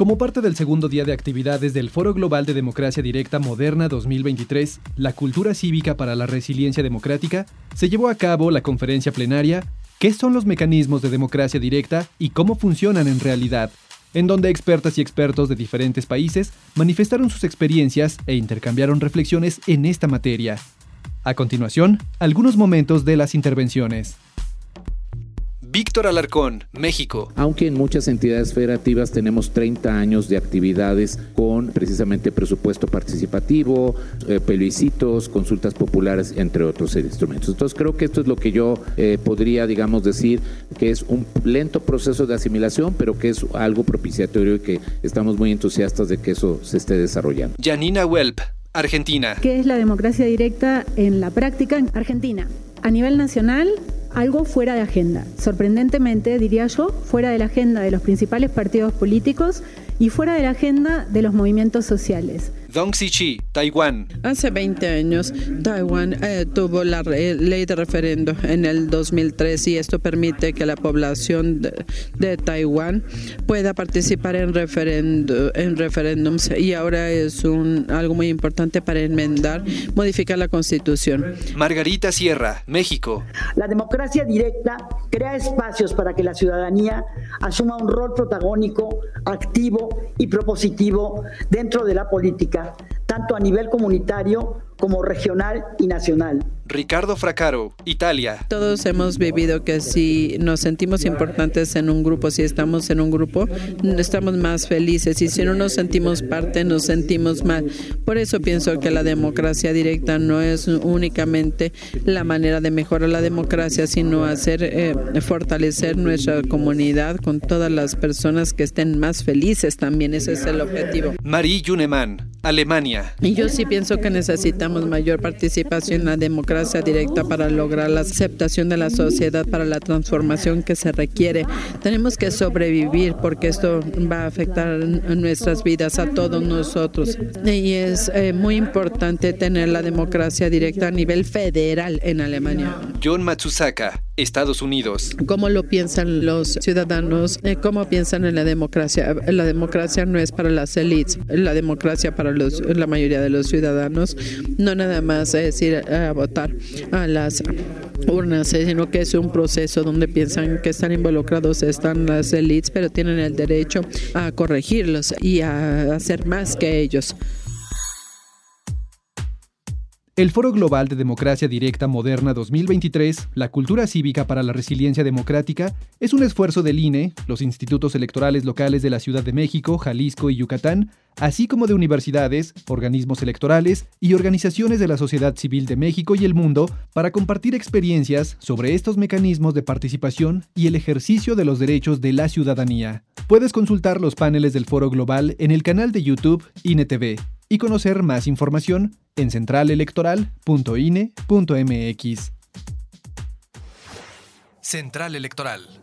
Como parte del segundo día de actividades del Foro Global de Democracia Directa Moderna 2023, La Cultura Cívica para la Resiliencia Democrática, se llevó a cabo la conferencia plenaria ¿Qué son los mecanismos de democracia directa y cómo funcionan en realidad? en donde expertas y expertos de diferentes países manifestaron sus experiencias e intercambiaron reflexiones en esta materia. A continuación, algunos momentos de las intervenciones. Víctor Alarcón, México. Aunque en muchas entidades federativas tenemos 30 años de actividades con precisamente presupuesto participativo, eh, plebiscitos, consultas populares, entre otros instrumentos. Entonces creo que esto es lo que yo eh, podría, digamos, decir que es un lento proceso de asimilación, pero que es algo propiciatorio y que estamos muy entusiastas de que eso se esté desarrollando. Janina Welp, Argentina. ¿Qué es la democracia directa en la práctica en Argentina? A nivel nacional, algo fuera de agenda. Sorprendentemente, diría yo, fuera de la agenda de los principales partidos políticos y fuera de la agenda de los movimientos sociales. Dong Chi, Taiwán. Hace 20 años, Taiwán eh, tuvo la ley de referendo en el 2003 y esto permite que la población de, Taiwán pueda participar en, referendo, en referéndums y ahora es un, algo muy importante para enmendar, modificar la constitución. Margarita Sierra, México. La democracia directa crea espacios para que la ciudadanía asuma un rol protagónico, activo y propositivo dentro de la política, tanto a nivel comunitario como regional y nacional. Ricardo Fracaro, Italia. Todos hemos vivido que si nos sentimos importantes en un grupo, si estamos en un grupo, estamos más felices y si no nos sentimos parte, nos sentimos mal. Por eso pienso que la democracia directa no es únicamente la manera de mejorar la democracia, sino hacer eh, fortalecer nuestra comunidad con todas las personas que estén más felices también. Ese es el objetivo. Marie Juneman, Alemania. Y yo sí pienso que necesitamos mayor participación en la democracia directa para lograr la aceptación de la sociedad para la transformación que se requiere. Tenemos que sobrevivir porque esto va a afectar nuestras vidas a todos nosotros. Y es eh, muy importante tener la democracia directa a nivel federal en Alemania. John Matsusaka, Estados Unidos. ¿Cómo lo piensan los ciudadanos? Eh, ¿Cómo piensan en la democracia? La democracia no es para las élites, la democracia para los, la mayoría de los ciudadanos. No nada más es ir a votar a las urnas, eh, sino que es un proceso donde piensan que están involucrados están las élites, pero tienen el derecho a corregirlos y a hacer más que ellos. El Foro Global de Democracia Directa Moderna 2023, La Cultura Cívica para la Resiliencia Democrática, es un esfuerzo del INE, los institutos electorales locales de la Ciudad de México, Jalisco y Yucatán, así como de universidades, organismos electorales y organizaciones de la sociedad civil de México y el mundo para compartir experiencias sobre estos mecanismos de participación y el ejercicio de los derechos de la ciudadanía. Puedes consultar los paneles del Foro Global en el canal de YouTube INETV y conocer más información en centralelectoral.ine.mx. Central Electoral